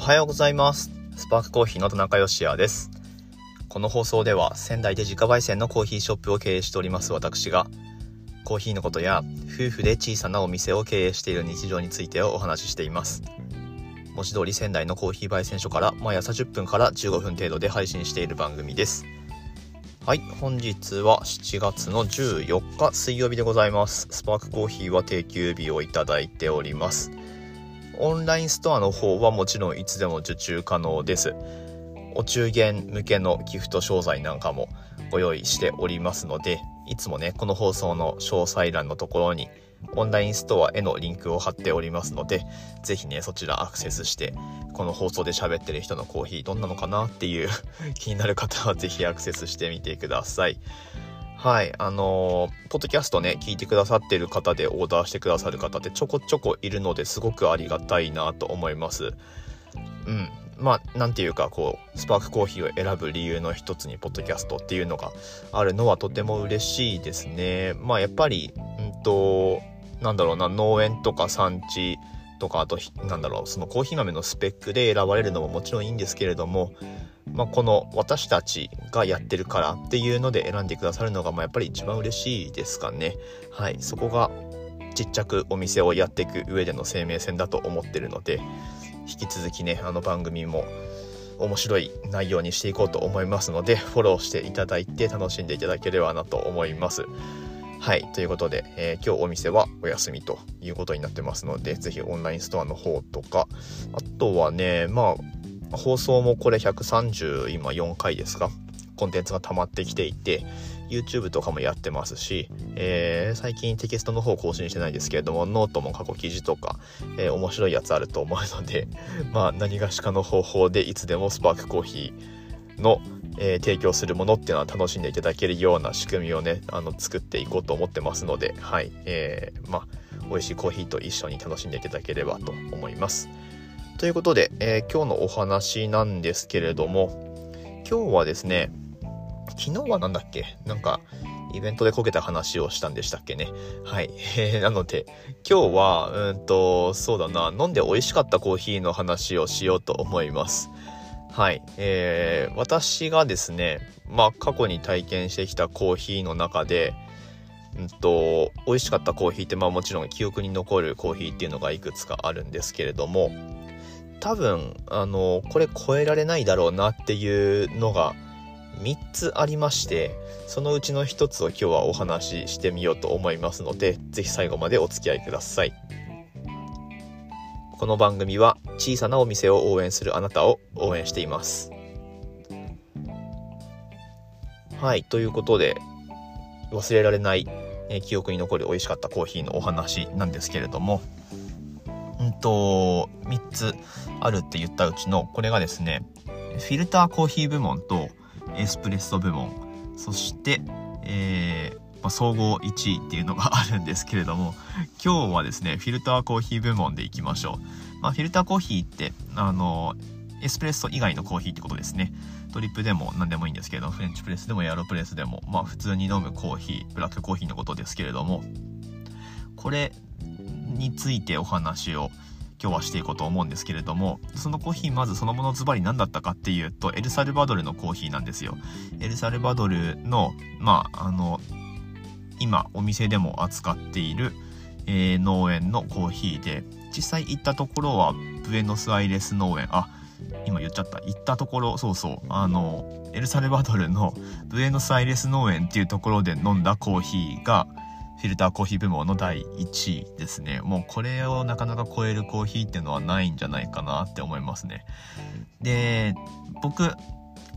おはようございます。スパークコーヒーの田中芳也です。この放送では仙台で自家焙煎のコーヒーショップを経営しております私がコーヒーのことや夫婦で小さなお店を経営している日常についてをお話ししています。文字通り仙台のコーヒー焙煎所から毎朝10分から15分程度で配信している番組です。はい本日は7月の14日水曜日でございます。スパークコーヒーは定休日をいただいております。オンラインストアの方はもちろんいつでも受注可能です。お中元向けのギフト商材なんかもご用意しておりますので、いつもね、この放送の詳細欄のところにオンラインストアへのリンクを貼っておりますので、ぜひね、そちらアクセスして、この放送で喋ってる人のコーヒーどんなのかなっていう気になる方はぜひアクセスしてみてください。はい、あのー、ポッドキャストね、聞いてくださってる方でオーダーしてくださる方ってちょこちょこいるのですごくありがたいなと思います。うん。まあ、なんていうか、こう、スパークコーヒーを選ぶ理由の一つに、ポッドキャストっていうのがあるのはとても嬉しいですね。まあ、やっぱり、うんと、なんだろうな、農園とか産地とか、あと、なんだろう、そのコーヒー豆のスペックで選ばれるのももちろんいいんですけれども、まあ、この私たちがやってるからっていうので選んでくださるのがまあやっぱり一番嬉しいですかね。はい、そこがちっちゃくお店をやっていく上での生命線だと思ってるので引き続きねあの番組も面白い内容にしていこうと思いますのでフォローしていただいて楽しんでいただければなと思います。はい。ということで、えー、今日お店はお休みということになってますので、ぜひオンラインストアの方とか、あとはね、まあ、放送もこれ130今4回ですか？コンテンツが溜まってきていて YouTube とかもやってますし、えー、最近テキストの方更新してないですけれどもノートも過去記事とか、えー、面白いやつあると思うので まあ何がしかの方法でいつでもスパークコーヒーの、えー、提供するものっていうのは楽しんでいただけるような仕組みをねあの作っていこうと思ってますのではいえー、まあ美味しいコーヒーと一緒に楽しんでいただければと思います。ということで、えー、今日のお話なんですけれども、今日はですね、昨日は何だっけ？なんか、イベントでこけた話をしたんでしたっけね？はい。えー、なので、今日は、うんと、そうだな、飲んで美味しかったコーヒーの話をしようと思います。はい。えー、私がですね、まあ、過去に体験してきたコーヒーの中で、うんと、美味しかったコーヒーって、まあもちろん記憶に残るコーヒーっていうのがいくつかあるんですけれども、多分、あの、これ超えられないだろうなっていうのが3つありまして、そのうちの1つを今日はお話ししてみようと思いますので、是非最後までお付き合いください。この番組は小さなお店を応援するあなたを応援しています。はい、ということで、忘れられない、え記憶に残る美味しかったコーヒーのお話なんですけれども、うんと、3つあるって言ったうちの、これがですね、フィルターコーヒー部門とエスプレッソ部門、そして、えー、まあ、総合1位っていうのがあるんですけれども、今日はですね、フィルターコーヒー部門でいきましょう。まあ、フィルターコーヒーって、あの、エスプレッソ以外のコーヒーってことですね。ドリップでも何でもいいんですけどフレンチプレスでもエアロプレスでも、まあ普通に飲むコーヒー、ブラックコーヒーのことですけれども、これについてお話を今日はしていこうと思うんですけれども、そのコーヒーまずそのものズバリ何だったかっていうと、エルサルバドルのコーヒーなんですよ。エルサルバドルの、まあ、あの、今お店でも扱っている、えー、農園のコーヒーで、実際行ったところはブエノスアイレス農園、あ、今言っちゃった。行ったところ、そうそう、あの、エルサルバドルのブエノスアイレス農園っていうところで飲んだコーヒーが、フィルターコーヒー部門の第1位ですね。もうこれをなかなか超えるコーヒーっていうのはないんじゃないかなって思いますね。で、僕、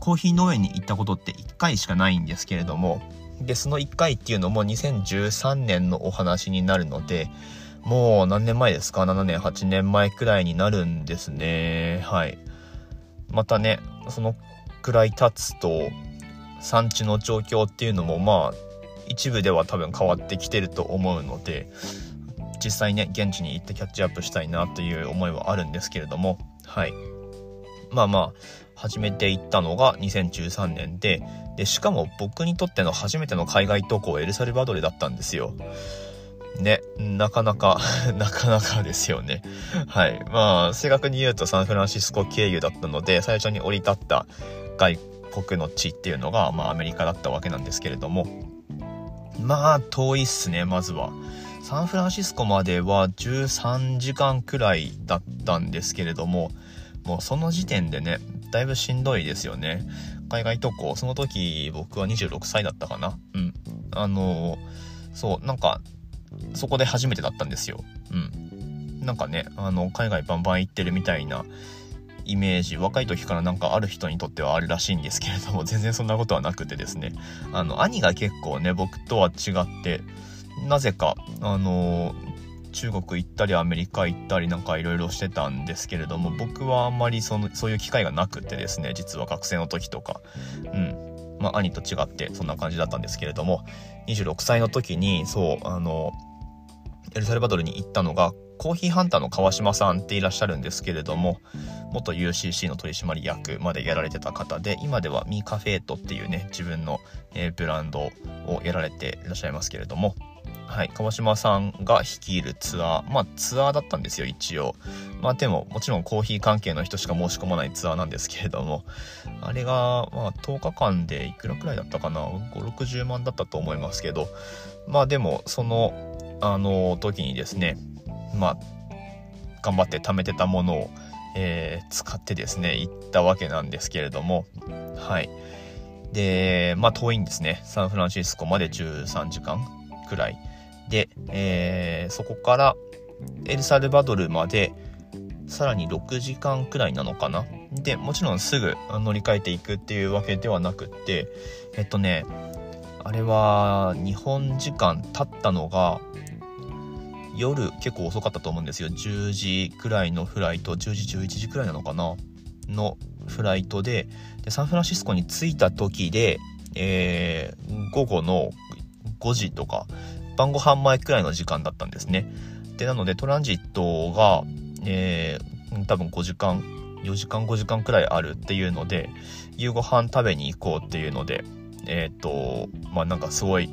コーヒー農園に行ったことって1回しかないんですけれども、で、その1回っていうのも2013年のお話になるので、もう何年前ですか ?7 年、8年前くらいになるんですね。はい。またね、そのくらい経つと、産地の状況っていうのもまあ一部では多分変わってきてると思うので実際ね現地に行ってキャッチアップしたいなという思いはあるんですけれどもはいまあまあ始めていったのが2013年ででしかも僕にとっての初めての海外渡航エルサルバドルだったんですよね、なかなか なかなかですよね。はい。まあ、正確に言うとサンフランシスコ経由だったので、最初に降り立った外国の地っていうのが、まあ、アメリカだったわけなんですけれども、まあ、遠いっすね、まずは。サンフランシスコまでは13時間くらいだったんですけれども、もうその時点でね、だいぶしんどいですよね。海外渡航、その時僕は26歳だったかな。うん。あのそう、なんか、そこで初めてだったんですよ。うん。なんかね、あの、海外バンバン行ってるみたいなイメージ、若い時からなんかある人にとってはあるらしいんですけれども、全然そんなことはなくてですね、あの、兄が結構ね、僕とは違って、なぜか、あの中国行ったりアメリカ行ったりなんかいろいろしてたんですけれども僕はあんまりそのそういう機会がなくてですね実は学生の時とか。うん。まあ兄と違ってそんな感じだったんですけれども26歳の時にそうあのエルサルバドルに行ったのがコーヒーハンターの川島さんっていらっしゃるんですけれども元 UCC の取締役までやられてた方で今ではミーカフェートっていうね自分の、えー、ブランドをやられていらっしゃいますけれどもはい、川島さんが率いるツアー、まあツアーだったんですよ、一応。まあでも、もちろんコーヒー関係の人しか申し込まないツアーなんですけれども、あれが、まあ10日間でいくらくらいだったかな、5、60万だったと思いますけど、まあでも、その、あの時にですね、まあ、頑張って貯めてたものを、えー、使ってですね、行ったわけなんですけれども、はい。で、まあ遠いんですね。サンフランシスコまで13時間くらい。で、えー、そこからエルサルバドルまでさらに6時間くらいなのかなでもちろんすぐ乗り換えていくっていうわけではなくってえっとねあれは日本時間経ったのが夜結構遅かったと思うんですよ10時くらいのフライト10時11時くらいなのかな？のフライトででサンフランシスコに着いた時で、えー、午後の5時とか晩ご飯前くらいの時間だったんですね。で、なのでトランジットが、えー、多分5時間、4時間5時間くらいあるっていうので、夕ご飯食べに行こうっていうので、えっ、ー、と、まあなんかすごい、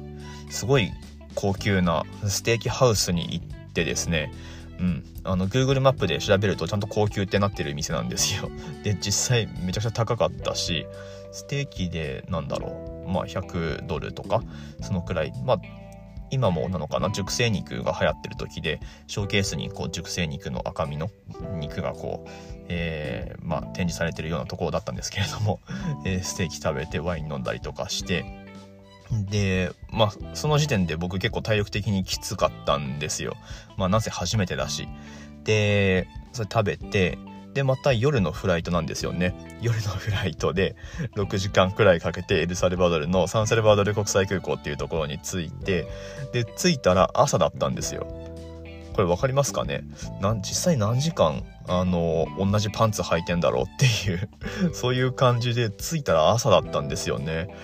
すごい高級なステーキハウスに行ってですね、うん、あの Google マップで調べるとちゃんと高級ってなってる店なんですよ。で実際めちゃくちゃ高かったしステーキでなんだろうまあ100ドルとかそのくらいまあ今もなのかな熟成肉が流行ってる時でショーケースにこう熟成肉の赤身の肉がこう、えー、まあ、展示されてるようなところだったんですけれども、えー、ステーキ食べてワイン飲んだりとかしてでまあその時点で僕結構体力的にきつかったんですよまあなぜ初めてだしでそれ食べてで、また夜のフライトなんですよね。夜のフライトで6時間くらいかけてエルサルバドルのサンサルバドル国際空港っていうところに着いて、で、着いたら朝だったんですよ。これ分かりますかね？な実際何時間あの同じパンツ履いてんだろうっていうそういう感じで着いたら朝だったんですよね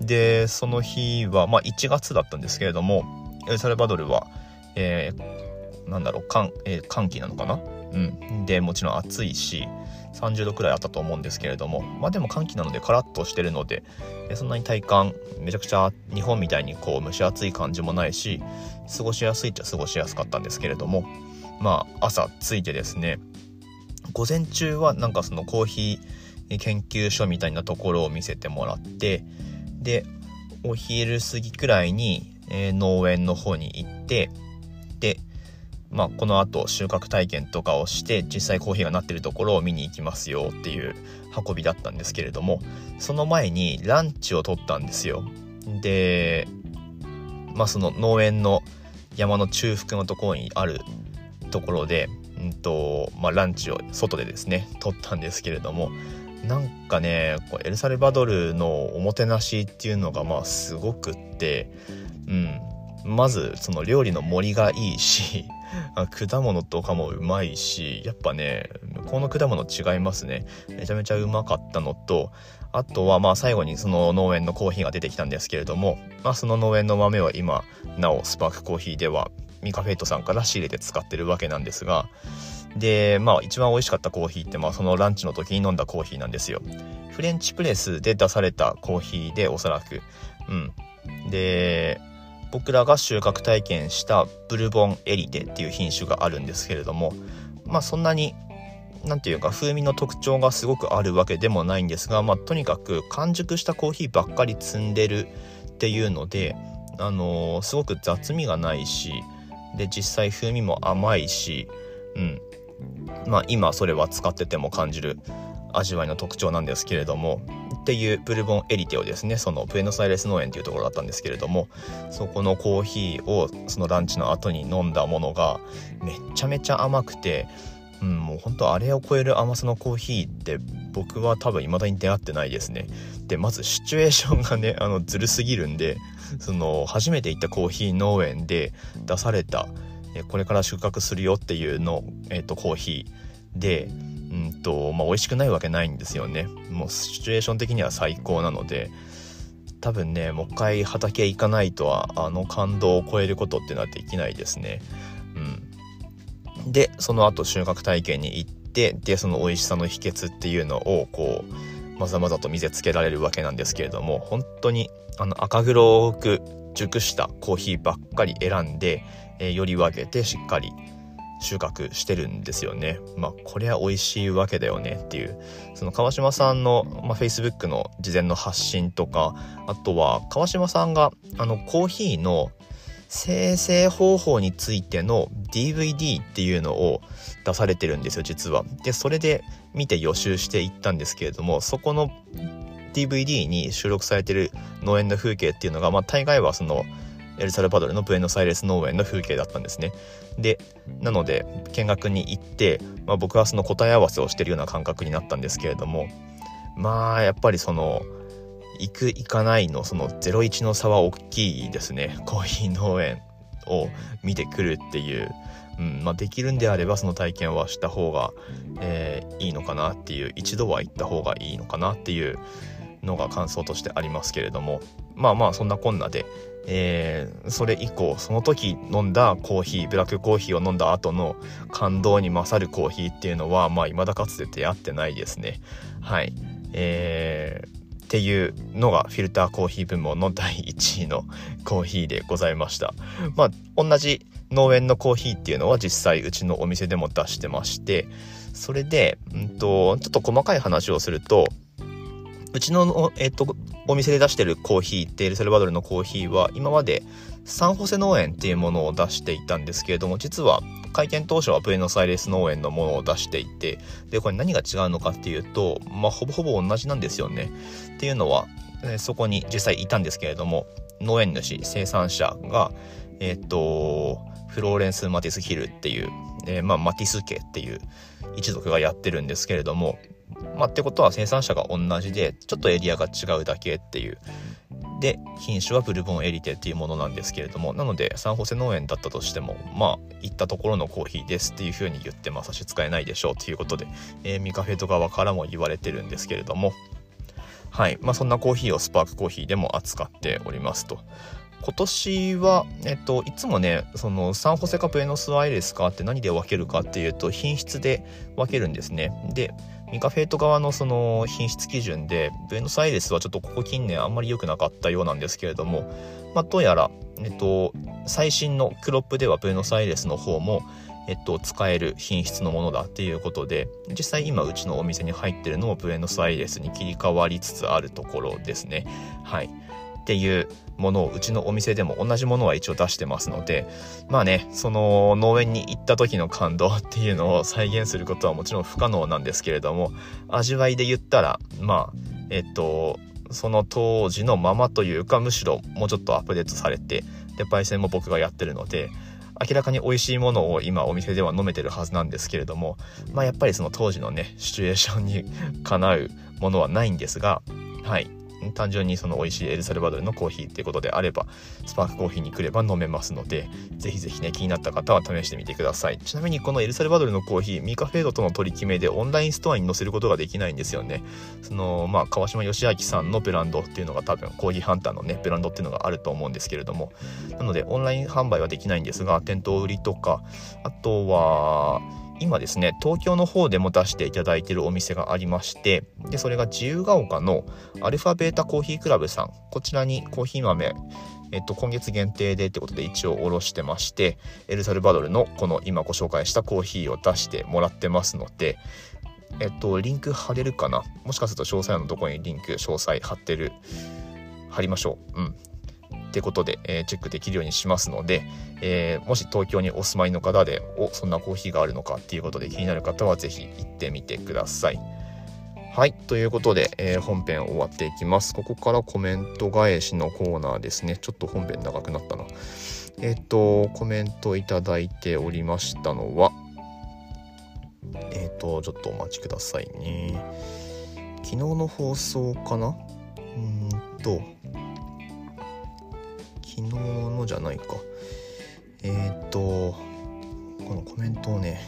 でその日はまあ1月だったんですけれどもエルサルバドルはえー、なんだろう寒,、えー、寒気なのかな？うん、でもちろん暑いし30度くらいあったと思うんですけれどもまあでも寒気なのでカラッとしてるのでそんなに体感めちゃくちゃ日本みたいにこう蒸し暑い感じもないし過ごしやすいっちゃ過ごしやすかったんですけれどもまあ朝着いてですね午前中はなんかそのコーヒー研究所みたいなところを見せてもらってでお昼過ぎくらいに、えー、農園の方に行ってでまあ、この後収穫体験とかをして実際コーヒーがなってるところを見に行きますよっていう運びだったんですけれどもその前にランチを取ったんですよ。でまあその農園の山の中腹のところにあるところで、うんとまあ、ランチを外でですね取ったんですけれどもなんかねこうエルサルバドルのおもてなしっていうのがまあすごくってうん。まずその料理の盛りがいいし 果物とかもうまいしやっぱねこの果物違いますね。めちゃめちゃうまかったのとあとはまあ最後にその農園のコーヒーが出てきたんですけれども、まあ、その農園の豆は今なおスパークコーヒーではミカフェイトさんから仕入れて使ってるわけなんですがでまあ一番美味しかったコーヒーってまあそのランチの時に飲んだコーヒーなんですよ。フレンチプレスで出されたコーヒーでおそらく。うん。で僕らが収穫体験したブルボンエリテっていう品種があるんですけれどもまあそんなに何て言うか風味の特徴がすごくあるわけでもないんですが、まあ、とにかく完熟したコーヒーばっかり積んでるっていうので、あのー、すごく雑味がないしで実際風味も甘いし、うん。まあ、今それは使ってても感じる味わいの特徴なんですけれどもっていうブルボンエリテをですねそのブエノスアイレス農園っていうところだったんですけれどもそこのコーヒーをそのランチの後に飲んだものがめちゃめちゃ甘くてうん、もう本当あれを超える甘さのコーヒーって僕は多分未だに出会ってないですね。でまずシチュエーションがねあのずるすぎるんでその初めて行ったコーヒー農園で出されたこれから収穫するよっていうの、えーと、コーヒーでうんとまあ美味しくないわけないんですよね。もうシチュエーション的には最高なので多分ねもう一回畑行かないとはあの感動を超えることっていうのはできないですね。うんでその後収穫体験に行ってでその美味しさの秘訣っていうのをこうまざまざと見せつけられるわけなんですけれども本当にあの赤黒く熟したコーヒーばっかり選んで、えー、より分けてしっかり収穫してるんですよね。まあこれは美味しいわけだよねっていうその川島さんの、まあ、Facebook の事前の発信とかあとは川島さんがあのコーヒーの生成方法についての DVD っていうのを出されてるんですよ実は。でそれで見て予習していったんですけれどもそこの DVD に収録されてる農園の風景っていうのが、まあ、大概はそのエルサルバドルのブエノサイレス農園の風景だったんですね。でなので見学に行って、まあ、僕はその答え合わせをしてるような感覚になったんですけれどもまあやっぱりその行く行かないのその01の差は大きいですね。コーヒー農園を見てくるっていう、うんまあ、できるんであればその体験はした方が、えー、いいのかなっていう。一度は行った方がいいのかなっていうのが感想としてありますけれどもまあまあそんなこんなで、えー、それ以降その時飲んだコーヒーブラックコーヒーを飲んだ後の感動に勝るコーヒーっていうのはまあ未だかつて出会ってないですねはいえーっていうのがフィルターコーヒー部門の第1位のコーヒーでございました。まあ同じ農園のコーヒーっていうのは実際うちのお店でも出してましてそれで、うんと、ちょっと細かい話をするとうちの、えっと、お店で出してるコーヒーってエルサルバドルのコーヒーは今までサンホセ農園っていうものを出していたんですけれども実は開店当初はブエノスアイレス農園のものを出していてでこれ何が違うのかっていうと、まあ、ほぼほぼ同じなんですよね。っていうのは、えそこに実際いたんですけれども農園主生産者がえっ、とフローレンス・マティス・ヒルっていう、えー、まあ、マティス家っていう一族がやってるんですけれどもまあ、ってことは生産者が同じでちょっとエリアが違うだけっていうで品種はブルボンエリテっていうものなんですけれどもなのでサンホセ農園だったとしてもまあ行ったところのコーヒーですっていうふうに言ってま差し支えないでしょうということで、えー、ミカフェと側からも言われてるんですけれどもはいまあそんなコーヒーをスパークコーヒーでも扱っておりますと。今年は、えっと、いつもねそのサンホセかブエノスアイレスかって何で分けるかっていうと品質で分けるんですね。でミカフェイト側のその品質基準でブエノスアイレスはちょっとここ近年あんまり良くなかったようなんですけれども、まあ、どうやら、えっと、最新のクロップではブエノスアイレスの方も、えっと、使える品質のものだっていうことで実際今うちのお店に入ってるのもブエノスアイレスに切り替わりつつあるところですね。はいっていうものをうちのお店でも同じものは一応出してますのでまあねその農園に行った時の感動っていうのを再現することはもちろん不可能なんですけれども味わいで言ったらまあえっとその当時のままというかむしろもうちょっとアップデートされてで焙煎も僕がやってるので明らかに美味しいものを今お店では飲めてるはずなんですけれどもまあやっぱりその当時のねシチュエーションにかなうものはないんですがはい。単純にその美味しいエルサルバドルのコーヒーっていうことであればスパークコーヒーに来れば飲めますのでぜひぜひね気になった方は試してみてください。ちなみにこのエルサルバドルのコーヒーミカフェードとの取り決めでオンラインストアに載せることができないんですよね。そのまあ川島義明さんのブランドっていうのが多分コーヒーハンターのねブランドっていうのがあると思うんですけれども。なのでオンライン販売はできないんですが店頭売りとかあとは今ですね東京の方でも出していただいているお店がありましてでそれが自由が丘のアルファベータコーヒークラブさん。こちらにコーヒー豆えっと、今月限定でってことで一応おろしてましてエルサルバドルのこの今ご紹介したコーヒーを出してもらってますのでえっとリンク貼れるかな？もしかすると詳細のとこにリンク詳細貼ってる貼りましょう。うん。ってことで、えー、チェックできるようにしますので、えー、もし東京にお住まいの方でおそんなコーヒーがあるのかっていうことで気になる方は是非行ってみてください。はい。ということで、えー、本編終わっていきます。ここからコメント返しのコーナーですね。ちょっと本編長くなったな。えっ、と、コメントいただいておりましたのは、えっ、と、ちょっとお待ちくださいね。昨日の放送かな？うーんと、昨日のじゃないか。えー、っとこのコメントをね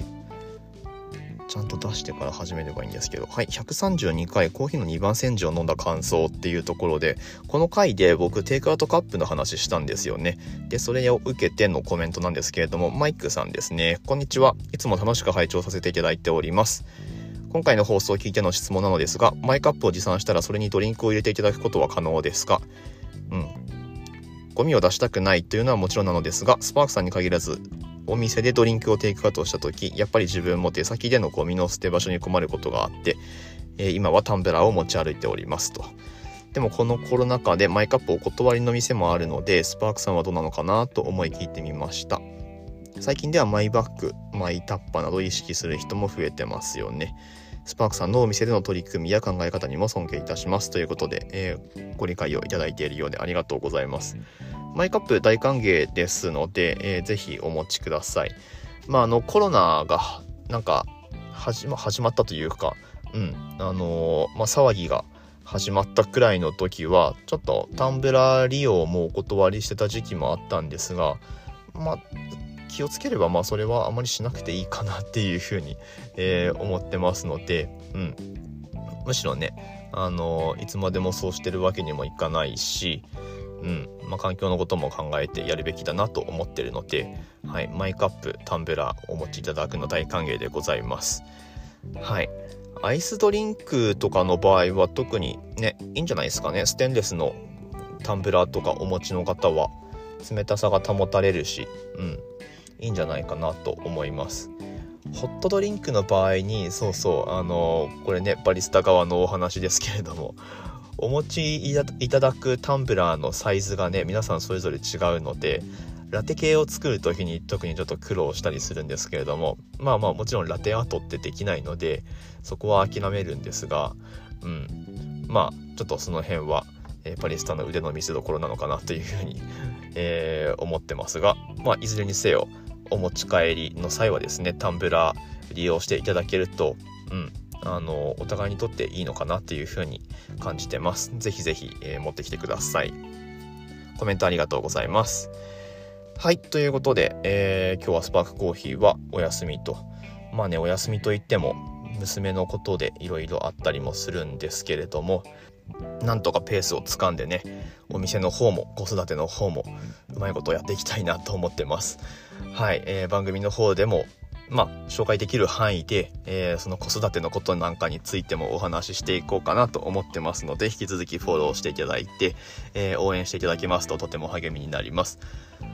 ちゃんと出してから始めればいいんですけど。はい132回コーヒーの2番煎じを飲んだ感想っていうところでこの回で僕テイクアウトカップの話したんですよね。でそれを受けてのコメントなんですけれどもマイクさんですね。こんにちは。いつも楽しく拝聴させていただいております。今回の放送を聞いての質問なのですがマイカップを持参したらそれにドリンクを入れていただくことは可能ですか？ゴミを出したくないというのはもちろんなのですがスパークさんに限らずお店でドリンクをテイクアウトした時やっぱり自分も手先でのゴミの捨て場所に困ることがあって、えー、今はタンブラーを持ち歩いておりますと。でもこのコロナ禍でマイカップお断りの店もあるのでスパークさんはどうなのかなと思い聞いてみました最近ではマイバッグマイタッパなど意識する人も増えてますよねスパークさんのお店での取り組みや考え方にも尊敬いたしますということで、えー、ご理解をいただいているようでありがとうございます。マイカップ大歓迎ですので、えー、ぜひお持ちください。まあ、あの、コロナがなんか始ま始まったというか、うん、あのー、まあ、騒ぎが始まったくらいの時は、ちょっとタンブラー利用もお断りしてた時期もあったんですが、まあ、気をつければまあそれはあまりしなくていいかなっていうふうに、えー、思ってますので、うん、むしろねあのいつまでもそうしてるわけにもいかないし、うん。まあ、環境のことも考えてやるべきだなと思ってるので、はい、マイカップタンブラーお持ちいただくの大歓迎でございます。はい。アイスドリンクとかの場合は特にねいいんじゃないですかね。ステンレスのタンブラーとかお持ちの方は冷たさが保たれるし、うん、いいんじゃないかなと思います。ホットドリンクの場合にそうそうあのこれねバリスタ側のお話ですけれどもお持ちいただくタンブラーのサイズがね皆さんそれぞれ違うのでラテ系を作る時に特にちょっと苦労したりするんですけれどもまあまあもちろんラテアートってできないのでそこは諦めるんですがうんまあちょっとその辺は、えー、パリスタの腕の見せ所なのかなというふうにえー、思ってますが、まあ、いずれにせよお持ち帰りの際はですねタンブラー利用していただけると、うん、あのお互いにとっていいのかなっていうふうに感じてます。ぜひぜひ、え、持ってきてください。コメントありがとうございます。はい、ということで、えー、今日はスパークコーヒーはお休みと。まあね、お休みといっても、娘のことでいろいろあったりもするんですけれども、なんとかペースをつかんでねお店の方も子育ての方もうまいことやっていきたいなと思ってます。はい、えー、番組の方でもまあ、紹介できる範囲で、えー、その子育てのことなんかについてもお話ししていこうかなと思ってますので、引き続きフォローしていただいて、えー、応援していただけますととても励みになります。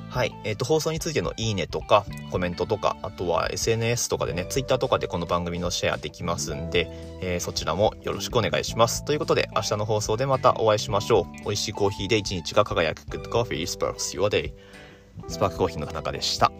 はい。えっ、ー、と、放送についてのいいねとか、コメントとか、あとは SNS とかでね、Twitter とかでこの番組のシェアできますんで、え、そちらもよろしくお願いします。ということで、明日の放送でまたお会いしましょう。美味しいコーヒーで一日が輝く Good Coffee Sparks Your Day。スパークコーヒーの田中でした。